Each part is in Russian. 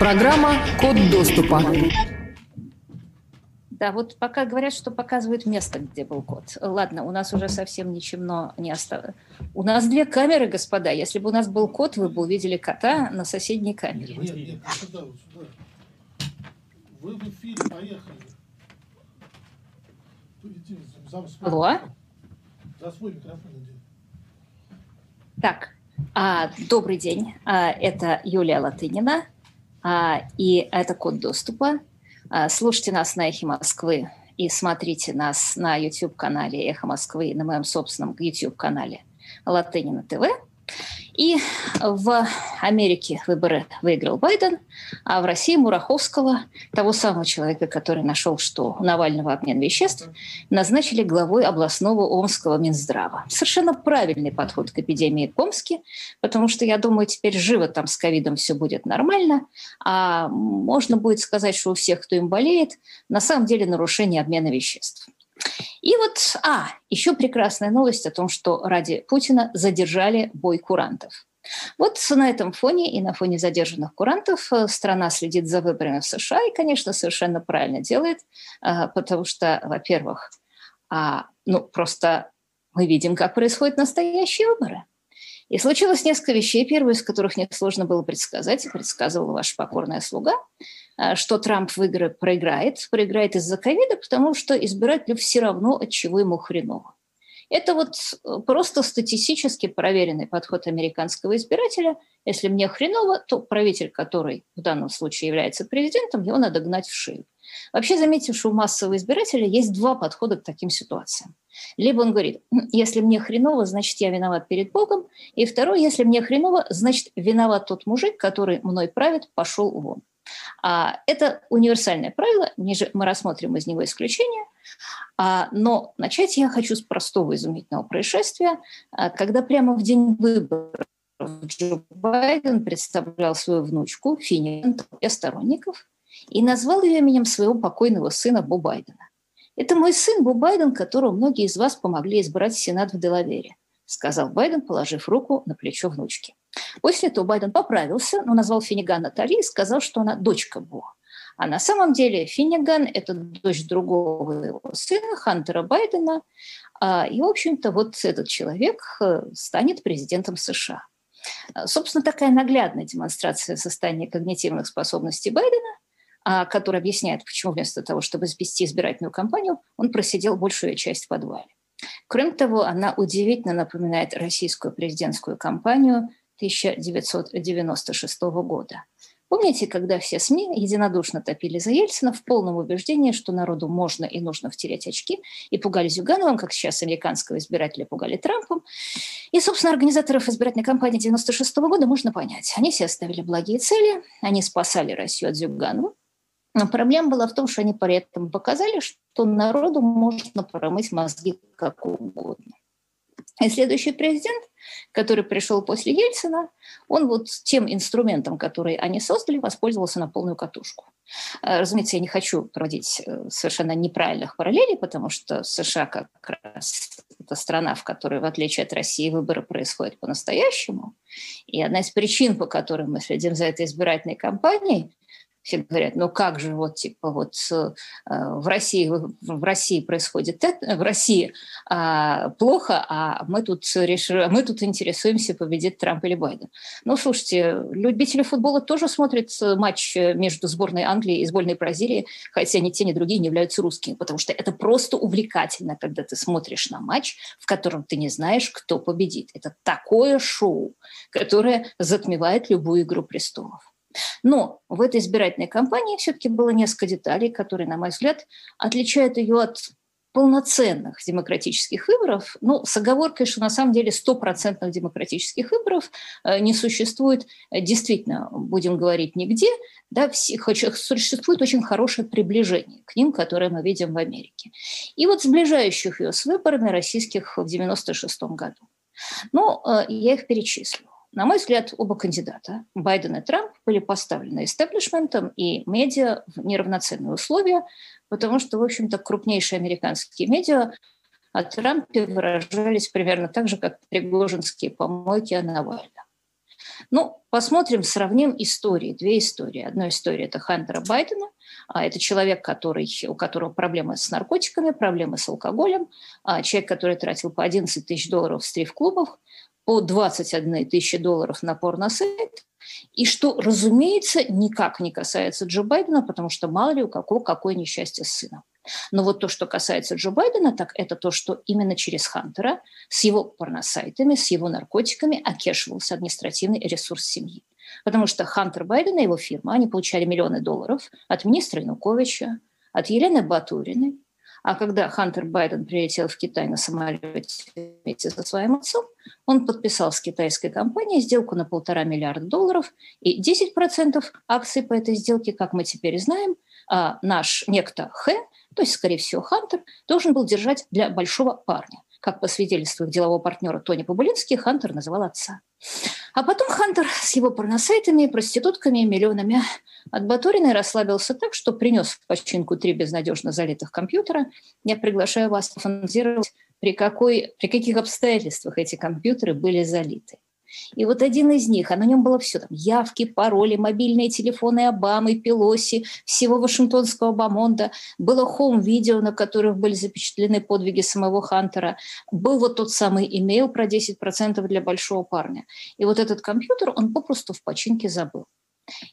Программа «Код доступа». Да, вот пока говорят, что показывают место, где был код. Ладно, у нас уже совсем ничего не осталось. У нас две камеры, господа. Если бы у нас был кот, вы бы увидели кота на соседней камере. Нет, нет, сюда, вот сюда. Вы в эфире, поехали. Алло? микрофон. За свой микрофон иди. Так, а, добрый день. А, это Юлия Латынина. А, и это код доступа. А, Слушайте нас на Эхе Москвы и смотрите нас на YouTube-канале Эхо Москвы и на моем собственном YouTube-канале Латынина ТВ. И в Америке выборы выиграл Байден, а в России Мураховского, того самого человека, который нашел, что у Навального обмен веществ, назначили главой областного Омского Минздрава. Совершенно правильный подход к эпидемии в Омске, потому что, я думаю, теперь живо там с ковидом все будет нормально, а можно будет сказать, что у всех, кто им болеет, на самом деле нарушение обмена веществ. И вот, а, еще прекрасная новость о том, что ради Путина задержали бой курантов. Вот на этом фоне и на фоне задержанных курантов э, страна следит за выборами в США и, конечно, совершенно правильно делает, э, потому что, во-первых, а, ну, просто мы видим, как происходят настоящие выборы. И случилось несколько вещей, первую из которых несложно было предсказать, предсказывала ваша покорная слуга, э, что Трамп выиграет, проиграет, проиграет из-за ковида, потому что избирателю все равно, от чего ему хреново. Это вот э, просто статистически проверенный подход американского избирателя. Если мне хреново, то правитель, который в данном случае является президентом, его надо гнать в шею. Вообще, заметьте, что у массового избирателя есть два подхода к таким ситуациям. Либо он говорит, «Хм, если мне хреново, значит, я виноват перед Богом. И второй, если мне хреново, значит, виноват тот мужик, который мной правит, пошел вон. А это универсальное правило, ниже мы рассмотрим из него исключение. А, но начать я хочу с простого изумительного происшествия, а, когда прямо в день выборов Джо Байден представлял свою внучку Финни для сторонников и назвал ее именем своего покойного сына Бо Байдена. Это мой сын Бо Байден, которого многие из вас помогли избрать в Сенат в Делавере, сказал Байден, положив руку на плечо внучки. После этого Байден поправился, но назвал Финниган Натали и сказал, что она дочка Бо. А на самом деле Финниган – это дочь другого его сына, Хантера Байдена. А, И, в общем-то, вот этот человек э, станет президентом США. А, Собственно, такая наглядная демонстрация состояния когнитивных способностей Байдена, а, которая объясняет, почему вместо того, чтобы вести избирательную кампанию, он просидел большую часть в подвале. Кроме того, она удивительно напоминает российскую президентскую кампанию 1996 года. Помните, когда все СМИ единодушно топили за Ельцина в полном убеждении, что народу можно и нужно втереть очки, и пугали Зюгановым, как сейчас американского избирателя пугали Трампом. И, собственно, организаторов избирательной кампании 96 года можно понять. Они все ставили благие цели, они спасали Россию от Зюганова, но проблема была в том, что они при этом показали, что народу можно промыть мозги как угодно. И следующий президент, который пришел после Ельцина, он вот тем инструментом, который они создали, воспользовался на полную катушку. Э, Разумеется, я не хочу проводить э, совершенно неправильных параллелей, потому что США как раз это страна, в которой, в отличие от России, выборы происходят по-настоящему. И одна из причин, по которым мы следим за этой избирательной кампанией, все говорят, ну как же вот типа вот э, в России в России происходит это, в России а, плохо, а мы тут решили, мы тут интересуемся победит Трамп или Байден. Ну слушайте, любители футбола тоже смотрят матч между сборной Англии и сборной Бразилии, хотя ни те ни другие не являются русскими, потому что это просто увлекательно, когда ты смотришь на матч, в котором ты не знаешь, кто победит. Это такое шоу, которое затмевает любую игру престолов. Но в этой избирательной кампании все-таки было несколько деталей, которые, на мой взгляд, отличают ее от полноценных демократических выборов, ну, с оговоркой, что на самом деле стопроцентных демократических выборов э, не существует, действительно, будем говорить, нигде, да, существует очень хорошее приближение к ним, которое мы видим в Америке. И вот сближающих ее с выборами российских в 96 году. Ну, э, я их перечислю. На мой взгляд, оба кандидата, Байден и Трамп, были поставлены истеблишментом и медиа в неравноценные условия, потому что, в общем-то, крупнейшие американские медиа о Трампе выражались примерно так же, как пригожинские помойки о Навальном. Ну, посмотрим, сравним истории, две истории. Одна история – это Хантера Байдена, а это человек, который, у которого проблемы с наркотиками, проблемы с алкоголем, а человек, который тратил по 11 тысяч долларов в стрит-клубах, по 21 тысячи долларов на порносайт, и что, разумеется, никак не касается Джо Байдена, потому что мало ли у какого какое несчастье с сыном. Но вот то, что касается Джо Байдена, так это то, что именно через Хантера с его порносайтами, с его наркотиками окешивался административный ресурс семьи. Потому что Хантер Байден и его фирма, они получали миллионы долларов от министра Януковича, от Елены Батуриной. А когда Хантер Байден прилетел в Китай на самолете вместе со своим отцом, он подписал с китайской компанией сделку на полтора миллиарда долларов, и 10% акций по этой сделке, как мы теперь знаем, а, наш некто Хэ, то есть, скорее всего, Хантер, должен был держать для большого парня. Как по свидетельству их делового партнера Тони Побулинский, Хантер называл отца. А потом Хантер с его порносайтами, проститутками и миллионами от Батуриной расслабился так, что принес в починку три безнадежно залитых компьютера. Я приглашаю вас пофантазировать, при, какой, при каких обстоятельствах эти компьютеры были залиты. И вот один из них, а на нем было все, там, явки, пароли, мобильные телефоны Обамы, Пелоси, всего Вашингтонского бомонда, было хоум-видео, на которых были запечатлены подвиги самого Хантера, был вот тот самый имейл про 10% для большого парня. И вот этот компьютер он попросту в починке забыл.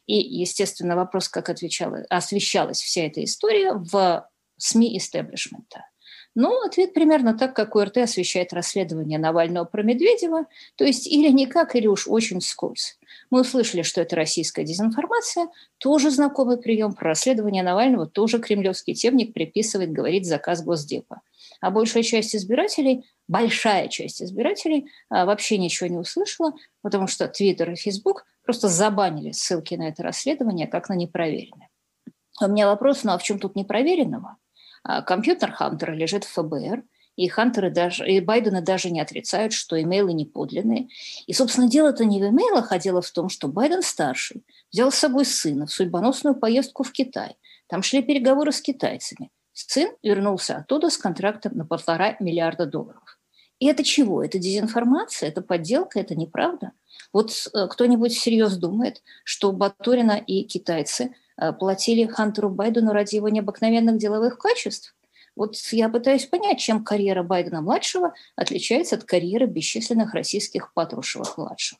И, естественно, вопрос, как отвечала, освещалась вся эта история в СМИ истеблишмента – ну, ответ примерно так, как УРТ освещает расследование Навального про Медведева, то есть или никак, или уж очень скользь. Мы услышали, что это российская дезинформация, тоже знакомый прием. Про расследование Навального тоже кремлевский темник приписывает, говорит заказ Госдепа. А большая часть избирателей, большая часть избирателей а, вообще ничего не услышала, потому что Твиттер и Фейсбук просто забанили ссылки на это расследование как на непроверенное. У меня вопрос, ну а в чем тут непроверенного? А, компьютер Хантера лежит в ФБР, и Хантеры даже, и Байдена даже не отрицают, что имейлы не подлинные. И, собственно, дело-то не в имейлах, а дело в том, что Байден-старший взял с собой сына в судьбоносную поездку в Китай. Там шли переговоры с китайцами. Сын вернулся оттуда с контрактом на полтора миллиарда долларов. И это чего? Это дезинформация, это подделка, это неправда. Вот э, кто-нибудь всерьез думает, что Батурина и китайцы – платили Хантеру Байдену ради его необыкновенных деловых качеств. Вот я пытаюсь понять, чем карьера Байдена-младшего отличается от карьеры бесчисленных российских Патрушевых-младших.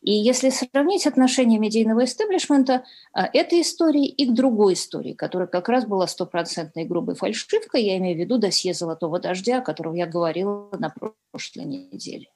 И если сравнить отношение медийного истеблишмента э, этой истории и к другой истории, которая как раз была стопроцентной грубой фальшивкой, я имею в виду досье «Золотого дождя», о котором я говорила на прошлой неделе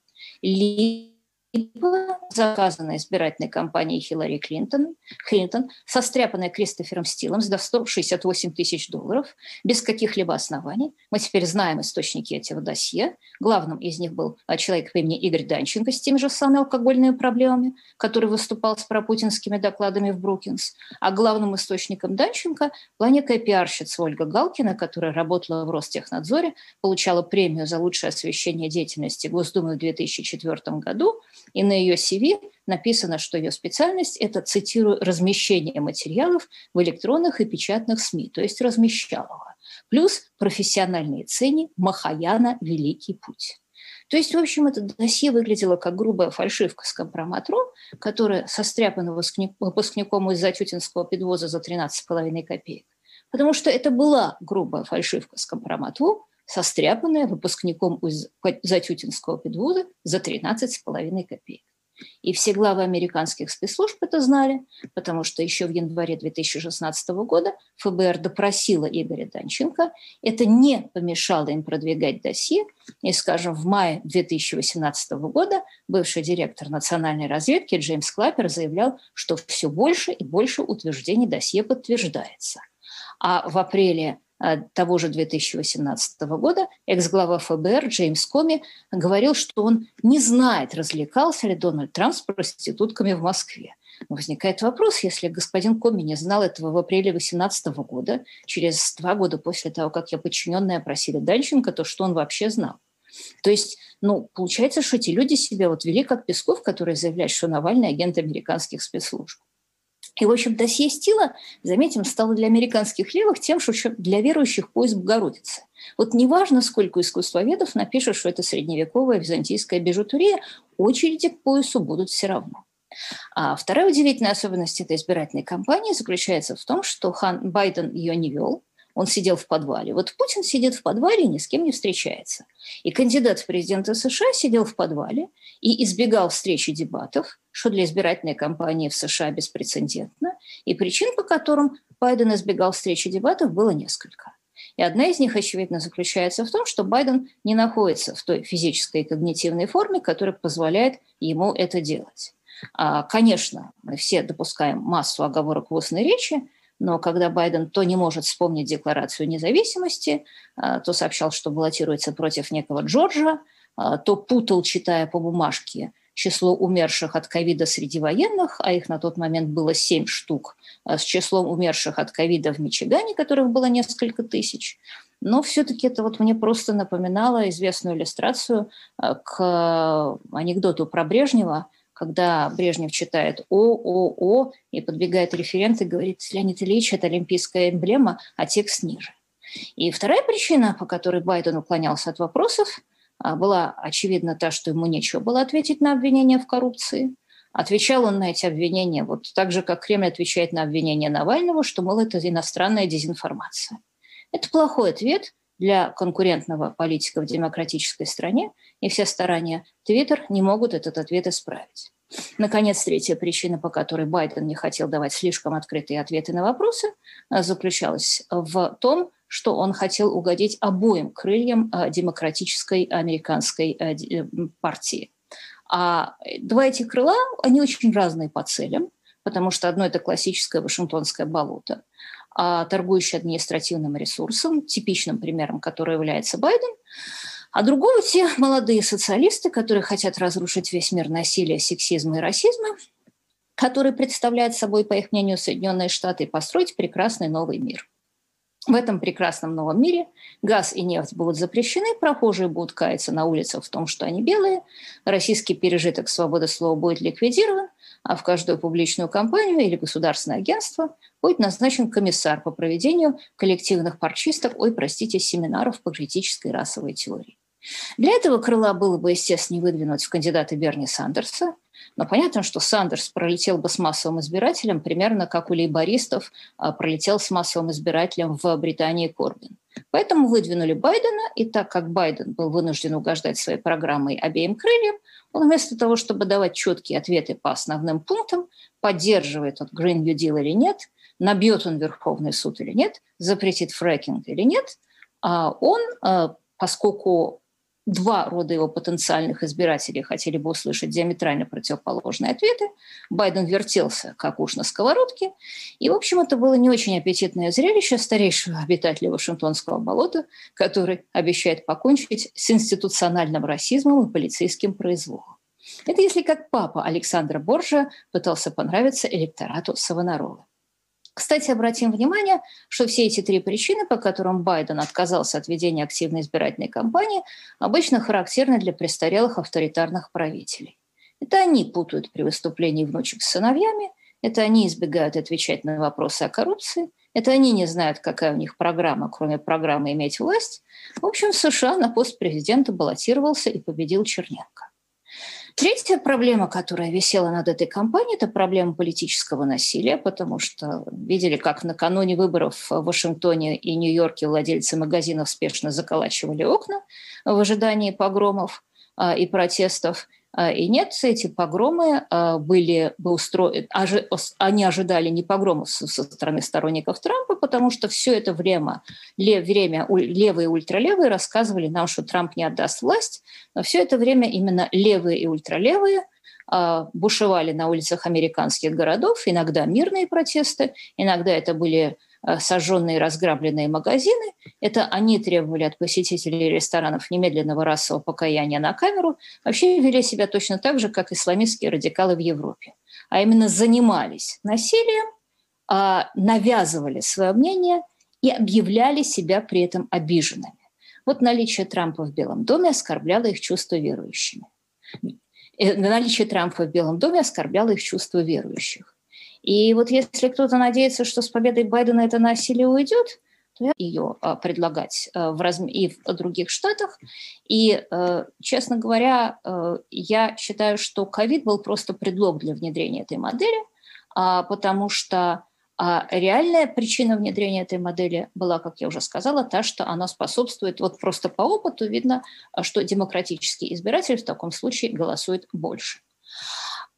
либо заказанная избирательной кампанией Хиллари Клинтон, Клинтон, состряпанная Кристофером Стилом за 168 тысяч долларов, без каких-либо оснований. Мы теперь знаем источники этого досье. Главным из них был а, человек по имени Игорь Данченко с теми же самыми алкогольными проблемами, который выступал с пропутинскими докладами в Брукинс. А главным источником Данченко была некая пиарщица Ольга Галкина, которая работала в Ростехнадзоре, получала премию за лучшее освещение деятельности Госдумы в 2004 году – и на ее CV написано, что ее специальность – это, цитирую, размещение материалов в электронных и печатных СМИ, то есть размещалова. Плюс профессиональные цени Махаяна «Великий путь». То есть, в общем, это досье выглядело как грубая фальшивка с компроматром, которая состряпана выпускником из Затютинского педвоза за 13,5 копеек. Потому что это была грубая фальшивка с компромату, состряпанная выпускником из Затютинского педвуза за 13,5 копеек. И все главы американских спецслужб это знали, потому что еще в январе 2016 года ФБР допросила Игоря Данченко. Это не помешало им продвигать досье. И, скажем, в мае 2018 года бывший директор национальной разведки Джеймс Клаппер заявлял, что все больше и больше утверждений досье подтверждается. А в апреле того же 2018 года экс-глава ФБР Джеймс Коми говорил, что он не знает, развлекался ли Дональд Трамп с проститутками в Москве. возникает вопрос, если господин Коми не знал этого в апреле 2018 года, через два года после того, как я подчиненные опросили Данченко, то что он вообще знал? То есть, ну, получается, что эти люди себя вот вели как Песков, который заявляет, что Навальный агент американских спецслужб. И, в общем, досье Стила, заметим, стало для американских левых тем, что для верующих поиск Богородицы. Вот неважно, сколько искусствоведов напишут, что это средневековая византийская бижутерия, очереди к поясу будут все равно. А вторая удивительная особенность этой избирательной кампании заключается в том, что Хан Байден ее не вел, он сидел в подвале. Вот Путин сидит в подвале и ни с кем не встречается. И кандидат в президенты США сидел в подвале и избегал встречи дебатов, что для избирательной кампании в США беспрецедентно. И причин, по которым Байден избегал встречи дебатов, было несколько. И одна из них, очевидно, заключается в том, что Байден не находится в той физической и когнитивной форме, которая позволяет ему это делать. А, конечно, мы все допускаем массу оговорок в устной речи, но когда Байден то не может вспомнить Декларацию независимости, а, то сообщал, что баллотируется против некого Джорджа, а, то путал, читая по бумажке, число умерших от ковида среди военных, а их на тот момент было семь штук, с числом умерших от ковида в Мичигане, которых было несколько тысяч. Но все-таки это вот мне просто напоминало известную иллюстрацию к анекдоту про Брежнева – когда Брежнев читает О, О, О, и подбегает референт и говорит, Леонид Ильич, это олимпийская эмблема, а текст ниже. И вторая причина, по которой Байден уклонялся от вопросов, а, была, очевидно, та, что ему нечего было ответить на обвинения в коррупции. Отвечал он на эти обвинения вот так же, как Кремль отвечает на обвинения Навального, что, мол, это иностранная дезинформация. Это плохой ответ для конкурентного политика в демократической стране, и все старания Твиттер не могут этот ответ исправить. Наконец, третья причина, по которой Байден не хотел давать слишком открытые ответы на вопросы, а, заключалась в том, что он хотел угодить обоим крыльям а, демократической американской а, э, партии. А два этих крыла, они очень разные по целям, потому что одно – это классическое вашингтонское болото, а торгующее административным ресурсом, типичным примером, который является Байден – а другого те молодые социалисты, которые хотят разрушить весь мир насилия, сексизма и расизма, которые представляют собой, по их мнению, Соединенные Штаты, построить прекрасный новый мир. В этом прекрасном новом мире газ и нефть будут запрещены, прохожие будут каяться на улицах в том, что они белые, российский пережиток свободы слова будет ликвидирован, а в каждую публичную компанию или государственное агентство будет назначен комиссар по проведению коллективных парчисток, ой, простите, семинаров по критической расовой теории. Для этого крыла было бы, естественно, выдвинуть в кандидаты Берни Сандерса, но понятно, что Сандерс пролетел бы с массовым избирателем примерно как у лейбористов а, пролетел с массовым избирателем в Британии Корбин. Поэтому выдвинули Байдена, и так как Байден был вынужден угождать своей программой обеим крыльям, он вместо того, чтобы давать четкие ответы по основным пунктам, поддерживает от Green New Deal или нет, набьет он Верховный суд или нет, запретит фрекинг или нет, а он, а, поскольку два рода его потенциальных избирателей хотели бы услышать диаметрально противоположные ответы. Байден вертелся, как уж на сковородке. И, в общем, это было не очень аппетитное зрелище старейшего обитателя Вашингтонского болота, который обещает покончить с институциональным расизмом и полицейским произволом. Это если как папа Александра Боржа пытался понравиться электорату Савонаролы. Кстати, обратим внимание, что все эти три причины, по которым Байден отказался от ведения активной избирательной кампании, обычно характерны для престарелых авторитарных правителей. Это они путают при выступлении внучек с сыновьями, это они избегают отвечать на вопросы о коррупции, это они не знают, какая у них программа, кроме программы «иметь власть». В общем, в США на пост президента баллотировался и победил Черненко. Третья проблема, которая висела над этой кампанией, это проблема политического насилия, потому что видели, как накануне выборов в Вашингтоне и Нью-Йорке владельцы магазинов спешно заколачивали окна в ожидании погромов а, и протестов – и нет, эти погромы а, были бы устроены, они ожидали не погромов со стороны сторонников Трампа, потому что все это время, время левые и ультралевые рассказывали нам, что Трамп не отдаст власть, но все это время именно левые и ультралевые а, бушевали на улицах американских городов, иногда мирные протесты, иногда это были сожженные и разграбленные магазины. Это они требовали от посетителей ресторанов немедленного расового покаяния на камеру. Вообще вели себя точно так же, как исламистские радикалы в Европе. А именно занимались насилием, а, навязывали свое мнение и объявляли себя при этом обиженными. Вот наличие Трампа в Белом доме оскорбляло их чувство верующими. Э, наличие Трампа в Белом доме оскорбляло их чувство верующих. И вот если кто-то надеется, что с победой Байдена это насилие уйдет, советую ее предлагать в разм... и в других штатах. И, честно говоря, я считаю, что ковид был просто предлог для внедрения этой модели, потому что а реальная причина внедрения этой модели была, как я уже сказала, та, что она способствует, вот просто по опыту видно, что демократический избиратель в таком случае голосует больше.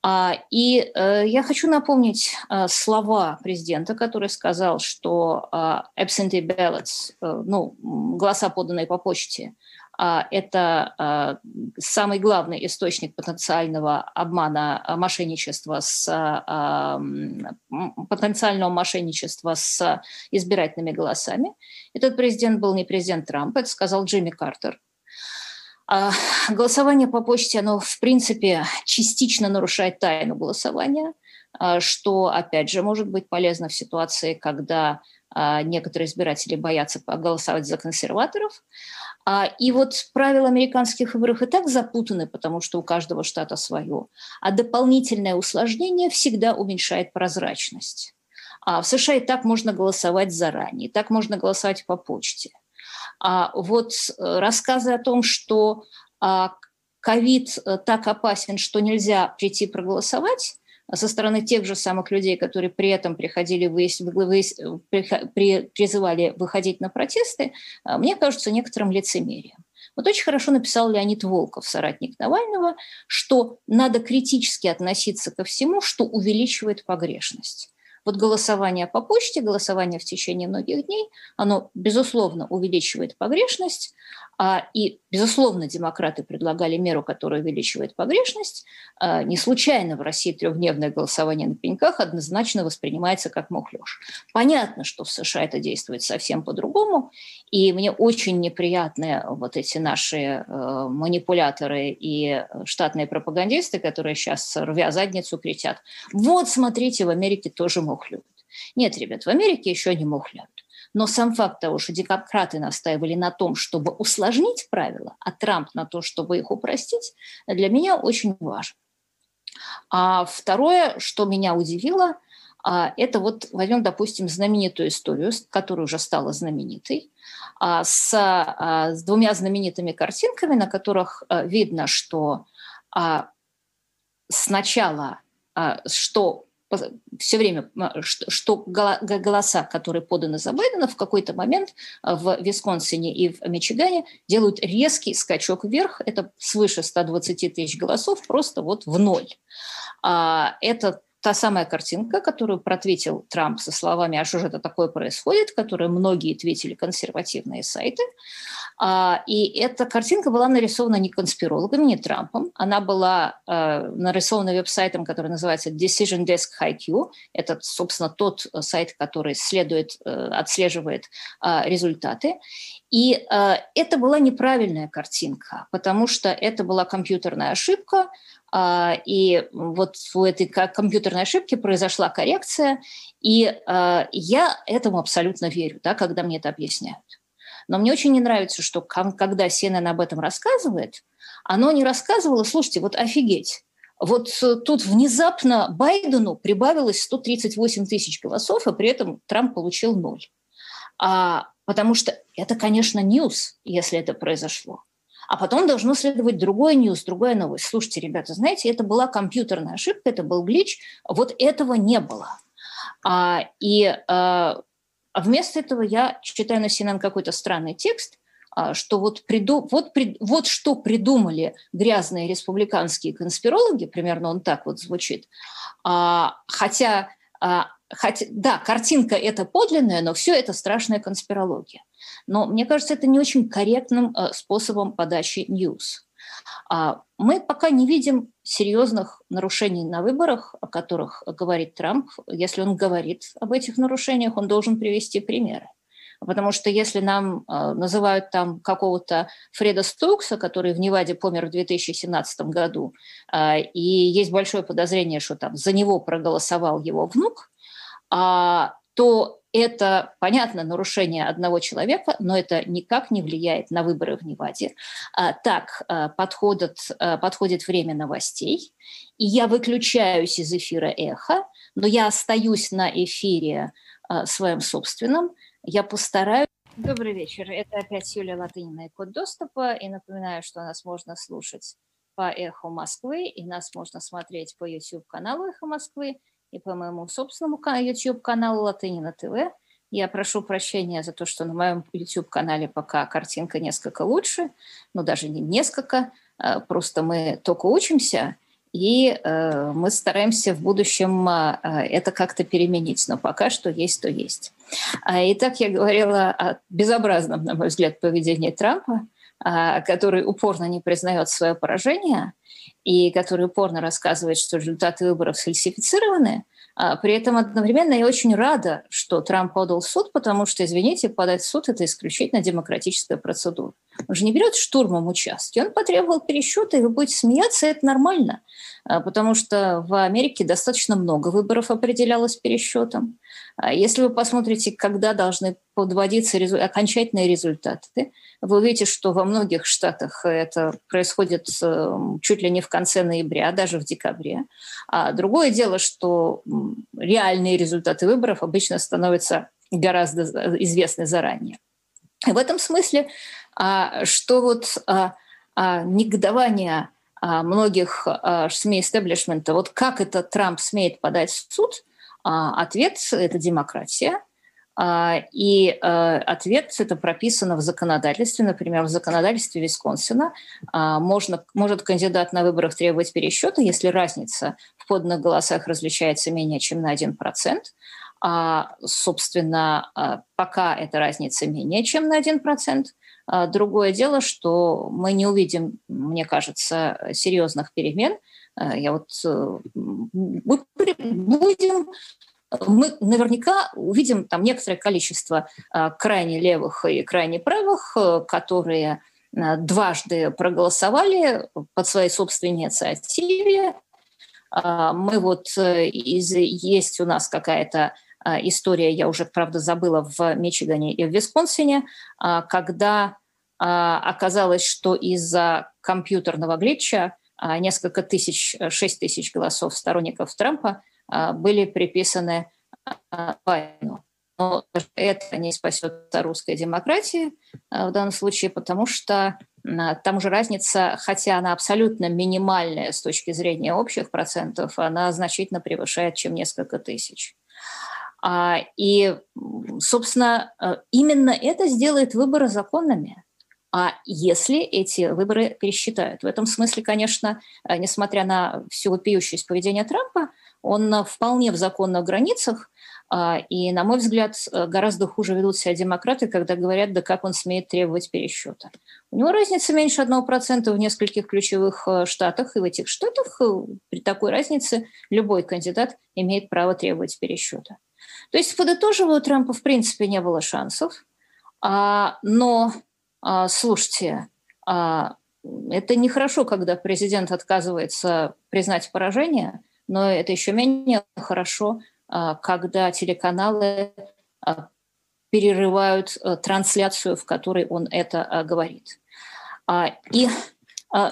А, и э, я хочу напомнить э, слова президента, который сказал, что э, absentee ballots, ну, голоса, поданные по почте, а, это а, самый главный источник потенциального обмана, а, мошенничества с потенциального мошенничества с избирательными голосами. Этот президент был не президент Трамп, это сказал Джимми Картер. Голосование по почте, оно, в принципе, частично нарушает тайну голосования, что, опять же, может быть полезно в ситуации, когда некоторые избиратели боятся голосовать за консерваторов. А, и вот правила американских выборов и так запутаны, потому что у каждого штата свое. А дополнительное усложнение всегда уменьшает прозрачность. А в США и так можно голосовать заранее, и так можно голосовать по почте. А вот э, рассказы о том, что а, ковид э, так опасен, что нельзя прийти проголосовать, со стороны тех же самых людей, которые при этом приходили, при... призывали выходить на протесты, а, мне кажется некоторым лицемерием. Вот очень хорошо написал Леонид Волков, соратник Навального, что надо критически относиться ко всему, что увеличивает погрешность. Вот голосование по почте, голосование в течение многих дней, оно, безусловно, увеличивает погрешность, а, и, безусловно, демократы предлагали меру, которая увеличивает погрешность. А, не случайно в России трехдневное голосование на пеньках однозначно воспринимается как мухлёж. Понятно, что в США это действует совсем по-другому, и мне очень неприятны вот эти наши э, манипуляторы и штатные пропагандисты, которые сейчас, рвя задницу, кричат, вот, смотрите, в Америке тоже мухлюют. Нет, ребят, в Америке еще не мухлят. Но сам факт того, что демократы настаивали на том, чтобы усложнить правила, а Трамп на то, чтобы их упростить, для меня очень важно. А второе, что меня удивило, а, это вот возьмем, допустим, знаменитую историю, которая уже стала знаменитой, а, с, а, с двумя знаменитыми картинками, на которых видно, что сначала, что все время, что голоса, которые поданы за Байдена, в какой-то момент а, в Висконсине и в Мичигане делают резкий скачок вверх. Это свыше 120 тысяч голосов просто вот в ноль. А, это та самая картинка, которую прответил Трамп со словами «А что же это такое происходит?», которую многие твитили консервативные сайты. А, и эта картинка была нарисована не конспирологами, не Трампом. Она была э, нарисована веб-сайтом, который называется Decision Desk HiQ. Это, собственно, тот сайт, который следует, э, отслеживает э, результаты. И это была неправильная картинка, потому что это была компьютерная ошибка, а, и вот в этой компьютерной ошибке произошла коррекция, и я этому абсолютно верю, да, когда мне это объясняют. Но мне очень не нравится, что когда CNN об этом рассказывает, оно не рассказывало, слушайте, вот офигеть, вот э, тут внезапно Байдену прибавилось 138 тысяч голосов, и при этом Трамп получил ноль. А, потому что это, конечно, news, если это произошло. А потом должно следовать другой news, другая новость. Слушайте, ребята, знаете, это была компьютерная ошибка, это был glitch, вот этого не было. А, и а, а вместо этого я читаю на CNN какой-то странный текст, а, что вот, приду, вот, вот что придумали грязные республиканские конспирологи, примерно он так вот звучит, а, хотя, хотя да, картинка это подлинная, но все это страшная конспирология. Но мне кажется, это не очень корректным способом подачи news. А мы пока не видим серьезных нарушений на выборах, о которых говорит Трамп. Если он говорит об этих нарушениях, он должен привести примеры. Потому что если нам э, называют там какого-то Фреда Стокса, который в Неваде помер в 2017 году, э, и есть большое подозрение, что там за него проголосовал его внук, э, то это, понятно, нарушение одного человека, но это никак не влияет на выборы в Неваде. А, так а, подходит, а, подходит время новостей, и я выключаюсь из эфира «Эхо», но я остаюсь на эфире своем собственном. Я постараюсь Добрый вечер. Это опять Юлия Латынина и Код доступа. И напоминаю, что нас можно слушать по Эхо Москвы, и нас можно смотреть по YouTube-каналу Эхо Москвы и по моему собственному YouTube-каналу Латынина ТВ. Я прошу прощения за то, что на моем YouTube-канале пока картинка несколько лучше, но даже не несколько, а просто мы только учимся, и э, мы стараемся в будущем э, это как-то переменить, но пока что есть, то есть. А, итак, я говорила о безобразном, на мой взгляд, поведении Трампа, а, который упорно не признает свое поражение и который упорно рассказывает, что результаты выборов сфальсифицированы, а при этом одновременно я очень рада, что Трамп подал в суд, потому что, извините, подать в суд – это исключительно демократическая процедура. Он же не берет штурмом участки, он потребовал пересчета, и вы будете смеяться, это нормально, а, потому что в Америке достаточно много выборов определялось пересчетом. А если вы посмотрите, когда должны подводиться резу- окончательные результаты, вы увидите, что во многих штатах это происходит эм, чуть ли не в конце ноября, даже в декабре. А другое дело, что реальные результаты выборов обычно становятся гораздо известны заранее. В этом смысле, а, что вот а, негодование многих СМИ истеблишмента, вот как это Трамп смеет подать в суд – а, ответ – это демократия. А, и ответ это прописано в законодательстве, например, в законодательстве Висконсина а, можно, может кандидат на выборах требовать пересчета, если разница в поданных голосах различается менее чем на 1%. А, собственно, пока эта разница менее чем на 1%. Другое дело, что мы не увидим, мне кажется, серьезных перемен – Э, я вот э, мы будем мы наверняка увидим там некоторое количество э, крайне левых и крайне правых, которые дважды проголосовали под своей собственной инициативе. Мы вот из, есть у нас какая-то история, я уже, правда, забыла в Мичигане и в Висконсине, когда оказалось, что из-за компьютерного глитча а, несколько тысяч, э, шесть тысяч голосов сторонников Трампа а, были приписаны а, Байдену. Но это не спасет русской демократии в данном случае, потому что там же разница, хотя она абсолютно минимальная с точки зрения общих процентов, она значительно превышает, чем несколько тысяч. И, собственно, э, именно это сделает выборы законными а если эти выборы пересчитают. В этом смысле, конечно, э, несмотря на всю вопиющесть поведения Трампа, он э, вполне в законных границах, а, и, на мой взгляд, э, гораздо хуже ведут себя демократы, когда говорят, да как он смеет требовать пересчета. У него разница меньше 1% в нескольких ключевых штатах, и в этих штатах при такой разнице любой кандидат имеет право требовать пересчета. То есть, подытоживая, у Трампа в принципе не было шансов, а, но слушайте, а, это нехорошо, когда президент отказывается признать поражение, но это еще менее хорошо, а, когда телеканалы перерывают трансляцию, в которой он это говорит. И,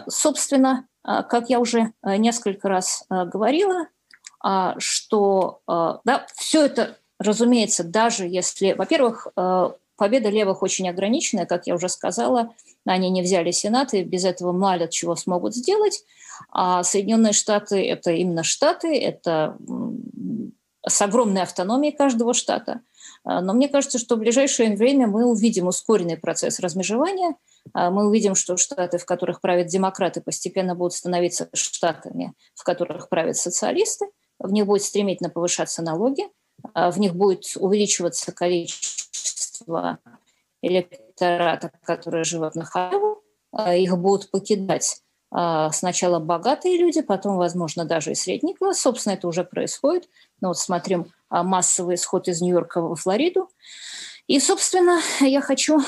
собственно, как я уже несколько раз говорила, что да, все это, разумеется, даже если, во-первых, Победа левых очень ограниченная, как я уже сказала. Они не взяли Сенат, и без этого мало чего смогут сделать. А Соединенные Штаты – это именно Штаты, это с огромной автономией каждого штата. А, но мне кажется, что в ближайшее время мы увидим ускоренный процесс размежевания. А, мы увидим, что штаты, в которых правят демократы, постепенно будут становиться штатами, в которых правят социалисты. В них будет стремительно повышаться налоги, а, в них будет увеличиваться количество количество электората, которые живут на Хайву. А, их будут покидать а, сначала богатые люди, потом, возможно, даже и средний класс. Собственно, это уже происходит. Но вот смотрим а, массовый исход из Нью-Йорка во Флориду. И, собственно, я хочу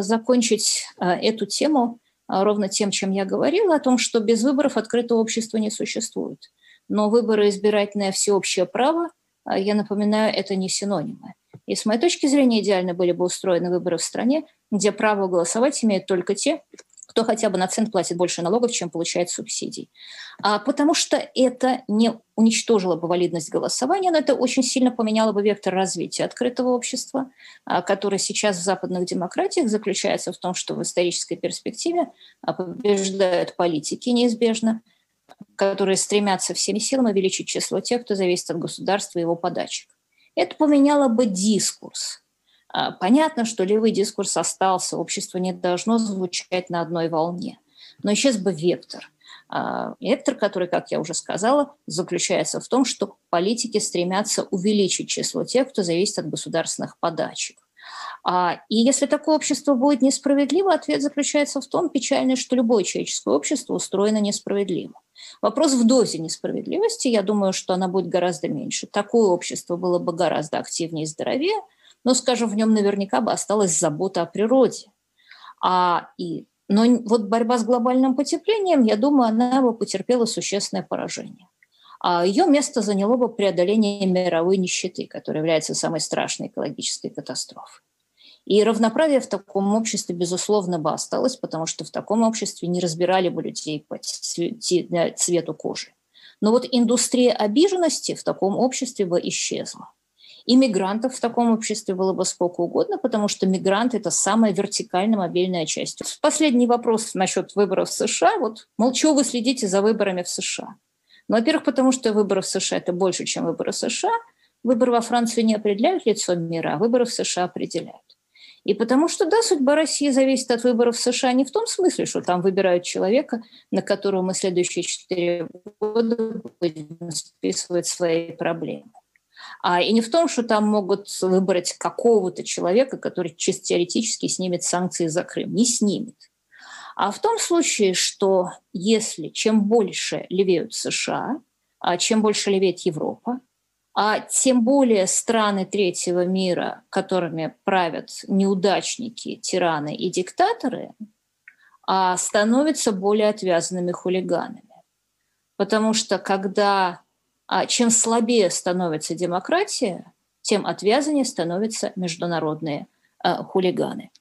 закончить эту тему ровно тем, чем я говорила, о том, что без выборов открытого общества не существует. Но выборы избирательное всеобщее право, я напоминаю, это не синонимы. И с моей точки зрения идеально были бы устроены выборы в стране, где право голосовать имеют только те, кто хотя бы на цент платит больше налогов, чем получает субсидий. А, потому что это не уничтожило бы валидность голосования, но это очень сильно поменяло бы вектор развития открытого общества, а, который сейчас в западных демократиях заключается в том, что в исторической перспективе а, побеждают политики неизбежно, которые стремятся всеми силами увеличить число тех, кто зависит от государства и его подачек. Это поменяло бы дискурс. А, понятно, что левый дискурс остался, общество не должно звучать на одной волне. Но исчез бы вектор. А, вектор, который, как я уже сказала, заключается в том, что политики стремятся увеличить число тех, кто зависит от государственных подачек. А, и если такое общество будет несправедливо, ответ заключается в том, печально, что любое человеческое общество устроено несправедливо. Вопрос в дозе несправедливости, я думаю, что она будет гораздо меньше. Такое общество было бы гораздо активнее и здоровее, но, скажем, в нем наверняка бы осталась забота о природе. А, и, но вот борьба с глобальным потеплением, я думаю, она бы потерпела существенное поражение. А ее место заняло бы преодоление мировой нищеты, которая является самой страшной экологической катастрофой. И равноправие в таком обществе, безусловно, бы осталось, потому что в таком обществе не разбирали бы людей по цвету кожи. Но вот индустрия обиженности в таком обществе бы исчезла. И мигрантов в таком обществе было бы сколько угодно, потому что мигранты – это самая вертикально мобильная часть. Последний вопрос насчет выборов в США. Вот, мол, чего вы следите за выборами в США? Ну, во-первых, потому что выборы в США – это больше, чем выборы в США. Выборы во Франции не определяют лицо мира, а выборы в США определяют. И потому что, да, судьба России зависит от выборов в США не в том смысле, что там выбирают человека, на которого мы следующие четыре года будем списывать свои проблемы. А, и не в том, что там могут выбрать какого-то человека, который чисто теоретически снимет санкции за Крым. Не снимет. А в том случае, что если чем больше левеют США, а чем больше левеет Европа, а тем более страны третьего мира, которыми правят неудачники, тираны и диктаторы, а становятся более отвязанными хулиганами. Потому что когда а чем слабее становится демократия, тем отвязаннее становятся международные э, хулиганы.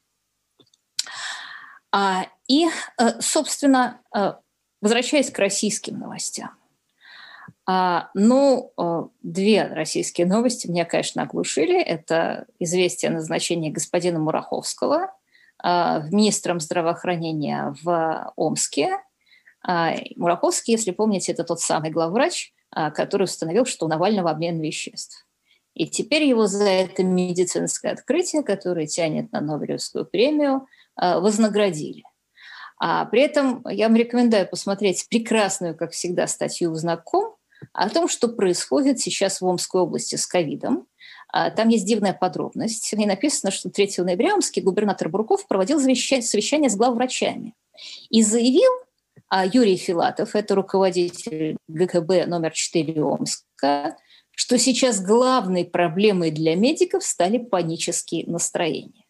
А, и, э, собственно, э, возвращаясь к российским новостям. А, ну, две российские новости меня, конечно, оглушили. Это известие о назначении господина Мураховского министром здравоохранения в Омске. Мураховский, если помните, это тот самый главврач, а, который установил, что у Навального обмен веществ. И теперь его за это медицинское открытие, которое тянет на Нобелевскую премию, а, вознаградили. А при этом я вам рекомендую посмотреть прекрасную, как всегда, статью в «Знаком» о том, что происходит сейчас в Омской области с ковидом. А, там есть дивная подробность. И написано, что 3 ноября омский губернатор Бурков проводил совещание с главврачами и заявил, а Юрий Филатов, это руководитель ГКБ номер 4 Омска, что сейчас главной проблемой для медиков стали панические настроения.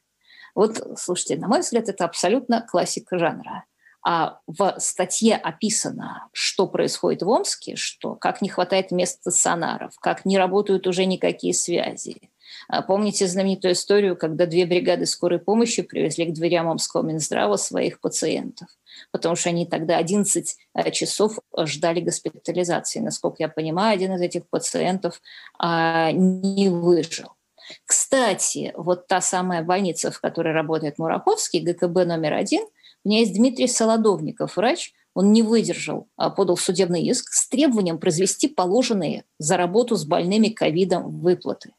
Вот, слушайте, на мой взгляд, это абсолютно классика жанра. А в статье описано, что происходит в Омске, что как не хватает мест стационаров, как не работают уже никакие связи, а помните знаменитую историю, когда две бригады скорой помощи привезли к дверям Омского Минздрава своих пациентов, потому что они тогда 11 э, часов ждали госпитализации. Насколько я понимаю, один из этих пациентов а, не выжил. Кстати, вот та самая больница, в которой работает Мураковский, ГКБ номер один, у меня есть Дмитрий Солодовников, врач, он не выдержал, а подал судебный иск с требованием произвести положенные за работу с больными ковидом выплаты.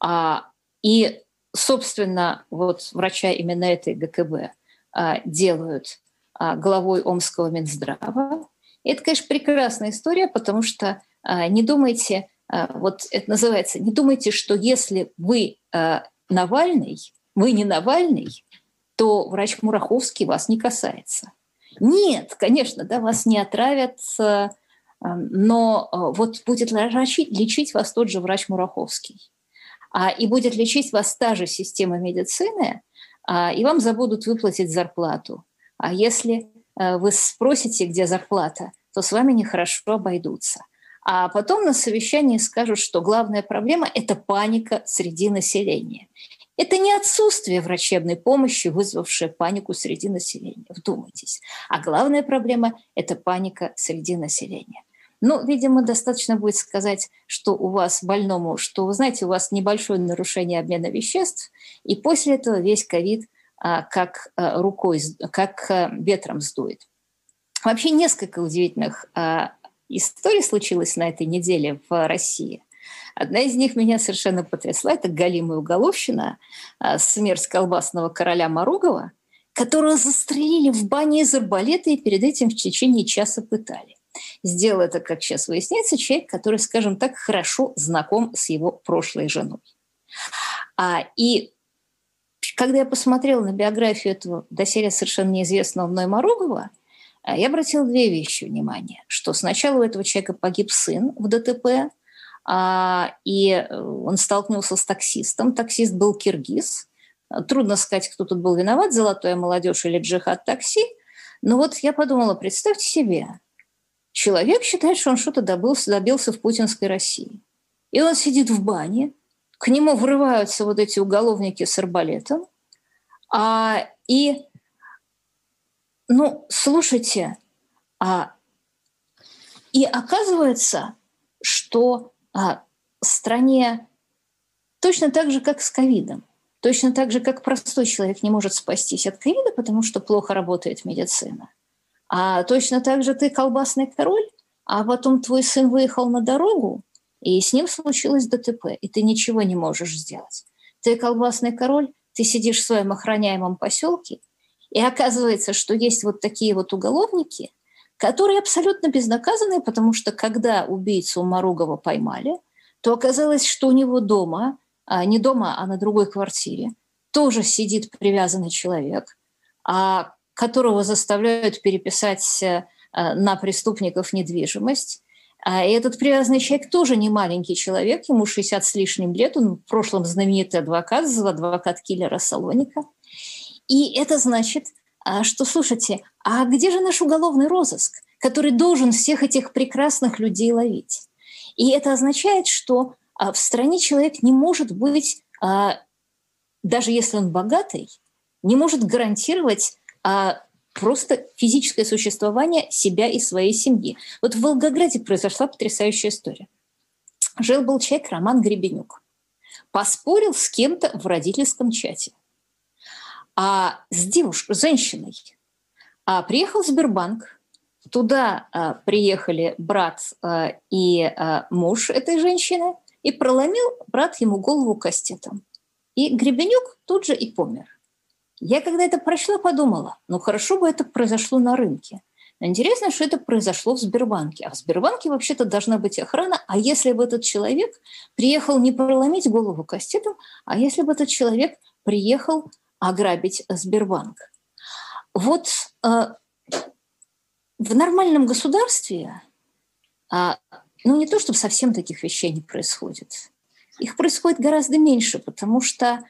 А, и, собственно, вот врача именно этой ГКБ а, делают а, главой Омского Минздрава. И это, конечно, прекрасная история, потому что а, не думайте, а, вот это называется, не думайте, что если вы а, Навальный, вы не Навальный, то врач Мураховский вас не касается. Нет, конечно, да, вас не отравят, а, но а, вот будет лечить, лечить вас тот же врач Мураховский а, и будет лечить вас та же система медицины, а, и вам забудут выплатить зарплату. А если а, вы спросите, где зарплата, то с вами нехорошо обойдутся. А потом на совещании скажут, что главная проблема – это паника среди населения. Это не отсутствие врачебной помощи, вызвавшее панику среди населения. Вдумайтесь. А главная проблема – это паника среди населения. Ну, видимо, достаточно будет сказать, что у вас больному, что, вы знаете, у вас небольшое нарушение обмена веществ, и после этого весь ковид а, как а, рукой, как а, ветром сдует. Вообще несколько удивительных историй случилось на этой неделе в России. Одна из них меня совершенно потрясла. Это галимая уголовщина, а, смерть колбасного короля Моругова, которого застрелили в бане из арбалета и перед этим в течение часа пытали. Сделал это, как сейчас выясняется, человек, который, скажем так, хорошо знаком с его прошлой женой. А, и когда я посмотрела на биографию этого доселе совершенно неизвестного мной Моругова, а, я обратила две вещи внимания. Что сначала у этого человека погиб сын в ДТП, и э, он столкнулся с таксистом. Таксист был киргиз. Трудно сказать, кто тут был виноват, золотая молодежь или джихад такси. Но вот я подумала, представьте себе, человек считает, что он что-то добился, добился в путинской России. И он сидит в бане, к нему врываются вот эти уголовники с арбалетом, а, и, ну, слушайте, а, и оказывается, что а, стране точно так же, как с ковидом. Точно так же, как простой человек не может спастись от ковида, потому что плохо работает медицина. А точно так же ты колбасный король, а потом твой сын выехал на дорогу, и с ним случилось ДТП, и ты ничего не можешь сделать. Ты колбасный король, ты сидишь в своем охраняемом поселке, и оказывается, что есть вот такие вот уголовники, которые абсолютно безнаказанные, потому что когда убийцу Маругова поймали, то оказалось, что у него дома, а не дома, а на другой квартире, тоже сидит привязанный человек, а которого заставляют переписать э, на преступников недвижимость. А этот привязанный человек тоже не маленький человек, ему 60 с лишним лет, он в прошлом знаменитый адвокат, адвокат киллера Салоника. И это значит, что, слушайте, а где же наш уголовный розыск, который должен всех этих прекрасных людей ловить? И это означает, что а, в стране человек не может быть, а, даже если он богатый, не может гарантировать просто физическое существование себя и своей семьи. Вот в Волгограде произошла потрясающая история. Жил-был человек Роман Гребенюк. Поспорил с кем-то в родительском чате – а с девушкой, с женщиной. А приехал Сбербанк, туда а, приехали брат а, и а, муж этой женщины, и проломил брат ему голову кастетом. И Гребенюк тут же и помер. Я когда это прочла, подумала, ну хорошо бы это произошло на рынке. Но интересно, что это произошло в Сбербанке. А в Сбербанке вообще-то должна быть охрана. А если бы этот человек приехал не проломить голову кастетом, а если бы этот человек приехал ограбить Сбербанк. Вот э, в нормальном государстве, э, ну не то чтобы совсем таких вещей не происходит, их происходит гораздо меньше, потому что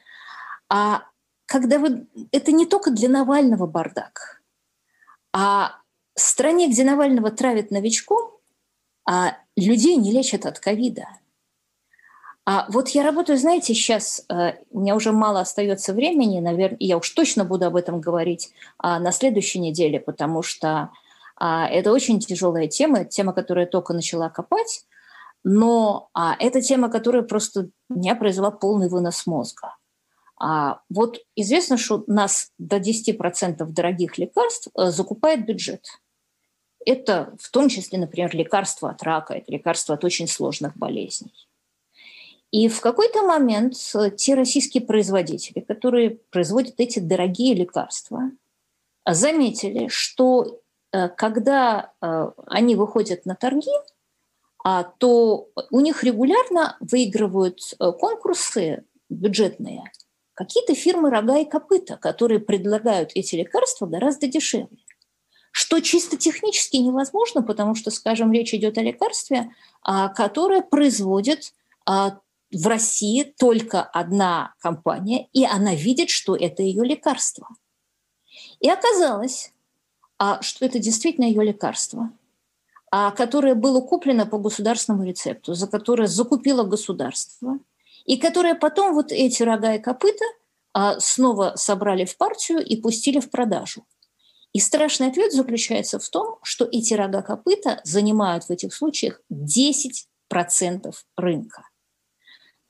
а, когда вы... Это не только для Навального бардак, а в стране, где Навального травят новичком, а людей не лечат от ковида – а вот я работаю, знаете, сейчас э, у меня уже мало остается времени, наверное, я уж точно буду об этом говорить а, на следующей неделе, потому что а, это очень тяжелая тема, тема, которую я только начала копать, но а, это тема, которая просто меня произвела полный вынос мозга. А, вот известно, что нас до 10% дорогих лекарств а, закупает бюджет. Это в том числе, например, лекарства от рака, это лекарства от очень сложных болезней. И в какой-то момент э, те российские производители, которые производят эти дорогие лекарства, заметили, что э, когда э, они выходят на торги, а, то у них регулярно выигрывают конкурсы бюджетные какие-то фирмы рога и копыта, которые предлагают эти лекарства гораздо дешевле. Что чисто технически невозможно, потому что, скажем, речь идет о лекарстве, а, которое производит а, в России только одна компания, и она видит, что это ее лекарство. И оказалось, а, что это действительно ее лекарство, а, которое было куплено по государственному рецепту, за которое закупило государство. и которые потом вот эти рога и копыта а, снова собрали в партию и пустили в продажу. И страшный ответ заключается в том, что эти рога копыта занимают в этих случаях 10% рынка.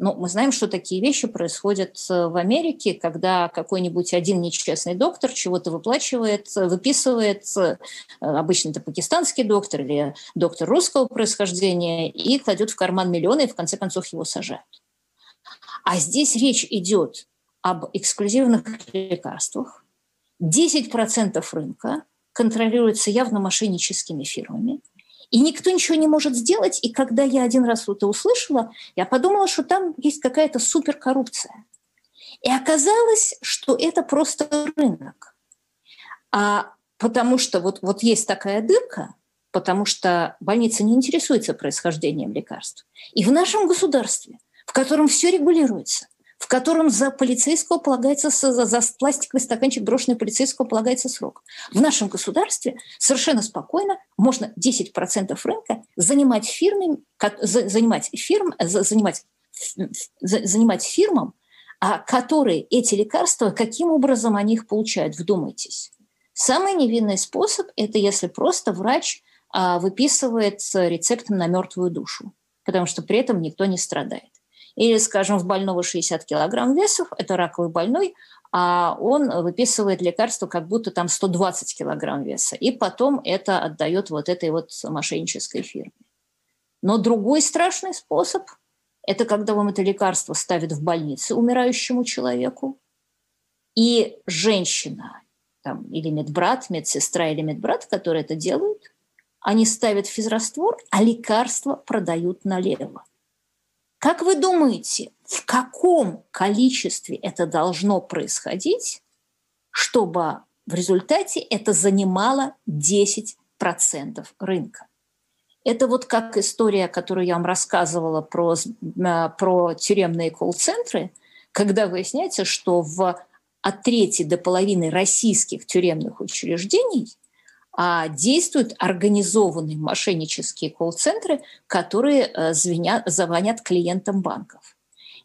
Ну, мы знаем, что такие вещи происходят э, в Америке, когда какой-нибудь один нечестный доктор чего-то выплачивает, выписывает, э, обычно это пакистанский доктор или доктор русского происхождения, и кладет в карман миллионы, и в конце концов его сажают. А здесь речь идет об эксклюзивных лекарствах. 10% рынка контролируется явно мошенническими фирмами. И никто ничего не может сделать. И когда я один раз это услышала, я подумала, что там есть какая-то суперкоррупция. И оказалось, что это просто рынок. А потому что вот, вот есть такая дырка, потому что больница не интересуется происхождением лекарств. И в нашем государстве, в котором все регулируется – котором за полицейского полагается, за, за пластиковый стаканчик брошенный полицейского полагается срок. В нашем государстве совершенно спокойно можно 10% рынка занимать фирмами, занимать фирм, занимать, занимать фирмам, а которые эти лекарства, каким образом они их получают, вдумайтесь. Самый невинный способ – это если просто врач а, выписывает рецептом на мертвую душу, потому что при этом никто не страдает. Или, скажем, в больного 60 килограмм весов, это раковый больной, а он выписывает лекарство, как будто там 120 килограмм веса, и потом это отдает вот этой вот мошеннической фирме. Но другой страшный способ – это когда вам это лекарство ставят в больнице умирающему человеку, и женщина, там, или медбрат, медсестра или медбрат, которые это делают, они ставят физраствор, а лекарства продают налево. Как вы думаете, в каком количестве это должно происходить, чтобы в результате это занимало 10% рынка? Это вот как история, которую я вам рассказывала про, э, про тюремные колл-центры, когда выясняется, что в, от трети до половины российских тюремных учреждений – а действуют организованные мошеннические колл-центры, которые э, звенят, звонят клиентам банков.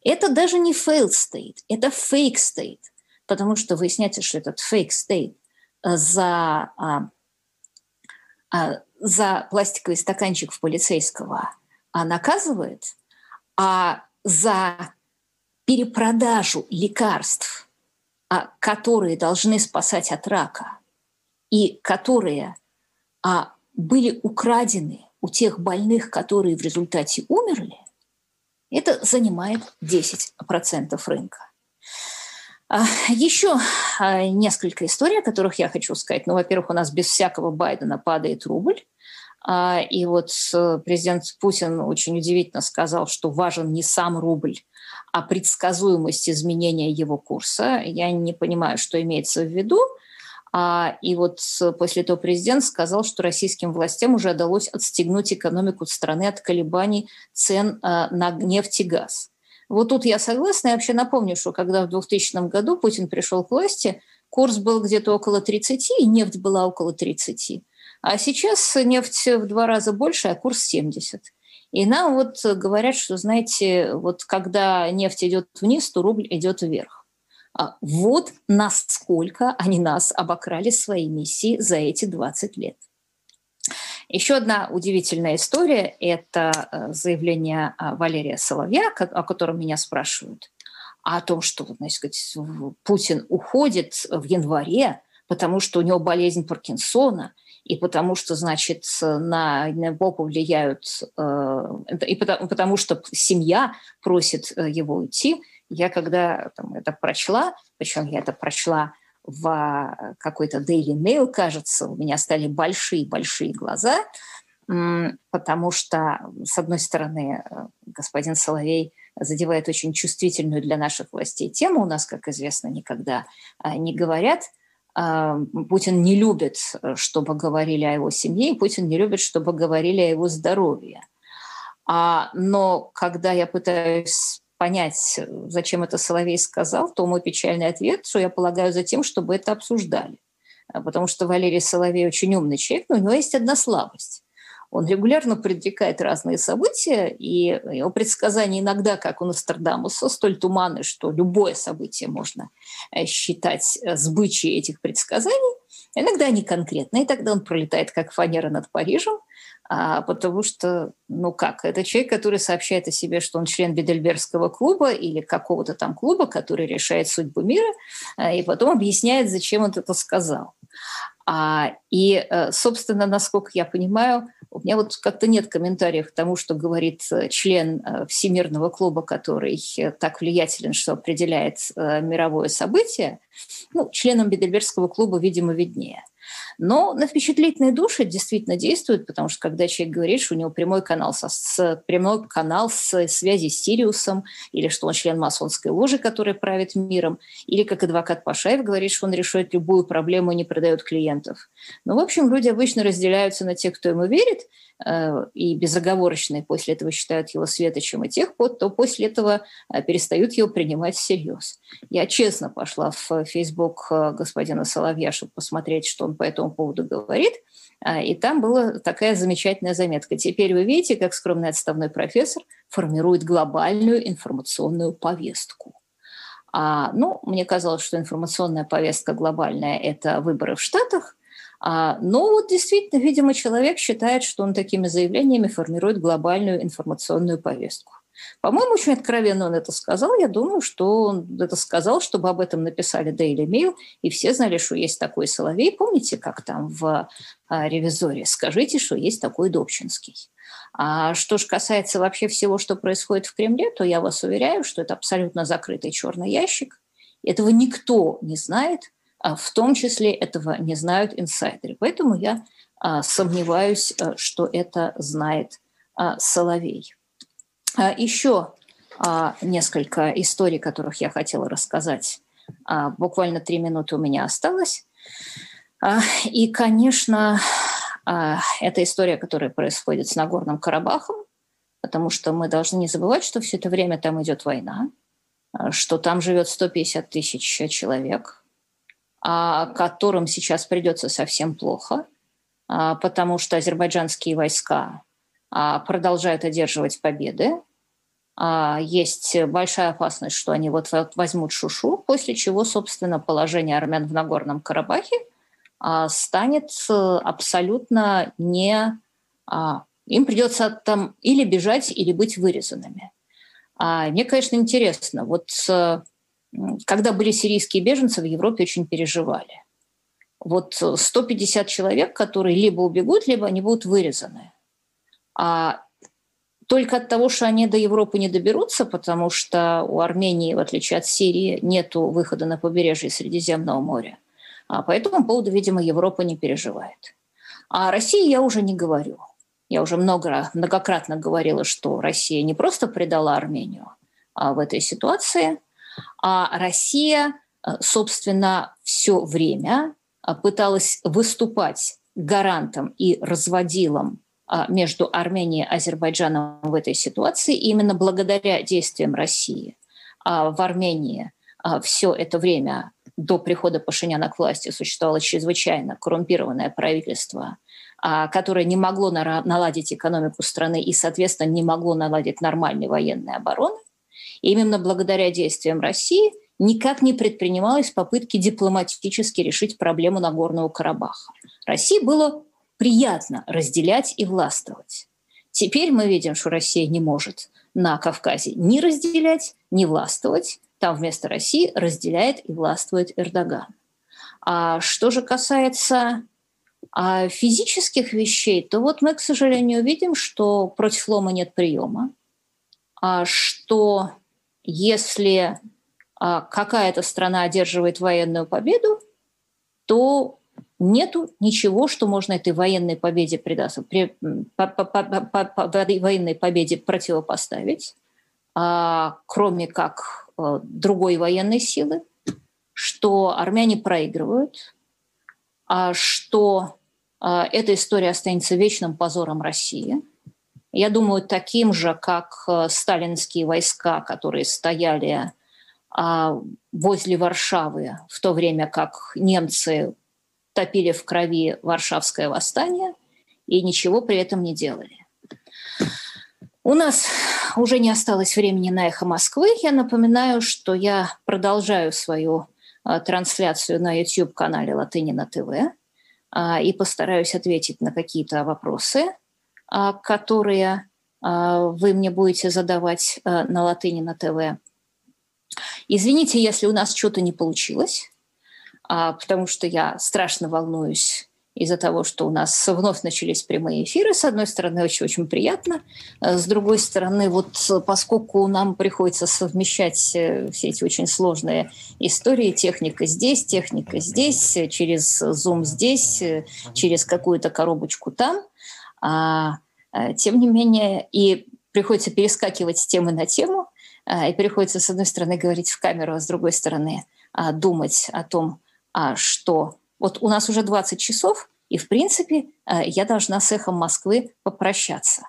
Это даже не failed state, это fake state, потому что выясняется, что этот fake state э, за, а, а, за пластиковый стаканчик в полицейского а, наказывает, а за перепродажу лекарств, которые должны спасать от рака – и которые а, были украдены у тех больных, которые в результате умерли, это занимает 10% рынка. А, еще а, несколько историй, о которых я хочу сказать. Ну, во-первых, у нас без всякого Байдена падает рубль. А, и вот президент Путин очень удивительно сказал, что важен не сам рубль, а предсказуемость изменения его курса. Я не понимаю, что имеется в виду. А, и вот после этого президент сказал, что российским властям уже удалось отстегнуть экономику страны от колебаний цен а, на нефть и газ. Вот тут я согласна. Я вообще напомню, что когда в 2000 году Путин пришел к власти, курс был где-то около 30, и нефть была около 30. А сейчас нефть в два раза больше, а курс 70. И нам вот говорят, что, знаете, вот когда нефть идет вниз, то рубль идет вверх. А вот насколько они нас обокрали своей миссией за эти 20 лет. Еще одна удивительная история – это э, заявление а, Валерия Соловья, о котором меня спрашивают, о том, что значит, Путин уходит в январе, потому что у него болезнь Паркинсона, и потому что, значит, на него повлияют, э, и потому, потому что семья просит э, его уйти – я когда там, это прочла, причем я это прочла в а, какой-то Daily Mail, кажется, у меня стали большие-большие глаза, потому что, с одной стороны, э, господин Соловей задевает очень чувствительную для наших властей тему. У нас, как известно, никогда а, не говорят. А, Путин не любит, э, чтобы говорили о его семье, и Путин не любит, чтобы говорили о его здоровье. Но когда я пытаюсь понять, зачем это Соловей сказал, то мой печальный ответ, что я полагаю за тем, чтобы это обсуждали. А, потому что Валерий Соловей очень умный человек, но у него есть одна слабость. Он регулярно предрекает разные события, и его предсказания иногда, как у Нострадамуса, столь туманны, что любое событие можно э, считать э, сбычей этих предсказаний. Иногда они конкретные, тогда он пролетает как фанера над Парижем, а, потому что, ну как, это человек, который сообщает о себе, что он член Бедельбергского клуба или какого-то там клуба, который решает судьбу мира, а, и потом объясняет, зачем он это сказал. А, и, э, собственно, насколько я понимаю, у меня вот как-то нет комментариев к тому, что говорит э, член э, Всемирного клуба, который так влиятелен, что определяет мировое событие. Ну, членам Бедельбергского клуба, видимо, виднее. Но на впечатлительные души действительно действует, потому что когда человек говорит, что у него прямой канал, со, с, прямой канал с связи с Сириусом, или что он член масонской ложи, которая правит миром, или как адвокат Пашаев говорит, что он решает любую проблему и не продает клиентов. Ну, в общем, люди обычно разделяются на тех, кто ему верит, э, и безоговорочно после этого считают его светочем, и тех, кто после этого э, перестают его принимать всерьез. Я честно пошла в Facebook э, господина Соловья, чтобы посмотреть, что он по этому поводу говорит. А, и там была такая замечательная заметка. Теперь вы видите, как скромный отставной профессор формирует глобальную информационную повестку. А, ну, мне казалось, что информационная повестка глобальная – это выборы в Штатах, а, но вот действительно, видимо, человек считает, что он такими заявлениями формирует глобальную информационную повестку. По-моему, очень откровенно он это сказал. Я думаю, что он это сказал, чтобы об этом написали Daily Mail, и все знали, что есть такой Соловей. Помните, как там в а, «Ревизоре»? Скажите, что есть такой Добчинский. А что же касается вообще всего, что происходит в Кремле, то я вас уверяю, что это абсолютно закрытый черный ящик. Этого никто не знает, а в том числе этого не знают инсайдеры. Поэтому я а, сомневаюсь, а, что это знает а, Соловей. А, Еще а, несколько историй, которых я хотела рассказать. А, буквально три минуты у меня осталось. И, конечно, это история, которая происходит с Нагорным Карабахом, потому что мы должны не забывать, что все это время там идет война, что там живет 150 тысяч человек, которым сейчас придется совсем плохо, потому что азербайджанские войска продолжают одерживать победы. А, есть большая опасность, что они вот возьмут Шушу, после чего, собственно, положение армян в Нагорном Карабахе а, станет э, абсолютно не... Им придется там или бежать, или быть вырезанными. Мне, конечно, интересно, вот э, когда были сирийские беженцы, в Европе очень переживали. Вот 150 человек, которые либо убегут, либо они будут вырезаны. А только от того, что они до Европы не доберутся, потому что у Армении, в отличие от Сирии, нет выхода на побережье Средиземного моря. А по этому поводу, видимо, Европа не переживает. А о России я уже не говорю. Я уже много, многократно говорила, что Россия не просто предала Армению а в этой ситуации, а Россия, э, собственно, все время э, пыталась выступать гарантом и разводилом между Арменией и Азербайджаном в этой ситуации. И именно благодаря действиям России а, в Армении а, все это время до прихода Пашиняна к власти существовало чрезвычайно коррумпированное правительство, которое не могло наладить экономику страны и, соответственно, не могло наладить нормальной военной обороны. И именно благодаря действиям России никак не предпринималось попытки дипломатически решить проблему Нагорного Карабаха. России было приятно разделять и властвовать. Теперь мы видим, что Россия не может на Кавказе ни разделять, ни властвовать. Там вместо России разделяет и властвует Эрдоган. А что же касается а, физических вещей, то вот мы, к сожалению, видим, что против лома нет приема, а что если а, какая-то страна одерживает военную победу, то нету ничего, что можно этой военной победе придаться, при, по, по, по, по, по военной победе противопоставить, а, кроме как а, другой военной силы, что армяне проигрывают, а что а, эта история останется вечным позором России. Я думаю, таким же, как а, сталинские войска, которые стояли а, возле Варшавы, в то время как немцы топили в крови Варшавское восстание, и ничего при этом не делали. У нас уже не осталось времени на «Эхо Москвы». Я напоминаю, что я продолжаю свою а, трансляцию на YouTube-канале «Латынина ТВ» а, и постараюсь ответить на какие-то вопросы, а, которые вы мне будете задавать на «Латынина ТВ». Извините, если у нас что-то не получилось, потому что я страшно волнуюсь из-за того, что у нас вновь начались прямые эфиры. С одной стороны, очень-очень приятно. Э, с другой стороны, вот поскольку нам приходится совмещать э, все эти очень сложные истории, техника здесь, техника здесь, через Zoom здесь, э, через какую-то коробочку там, а, тем не менее, и приходится перескакивать с темы на тему, и приходится, с одной стороны, говорить в камеру, а с другой стороны, а, думать о том, а, что вот у нас уже 20 часов, и, в принципе, э, я должна с эхом Москвы попрощаться.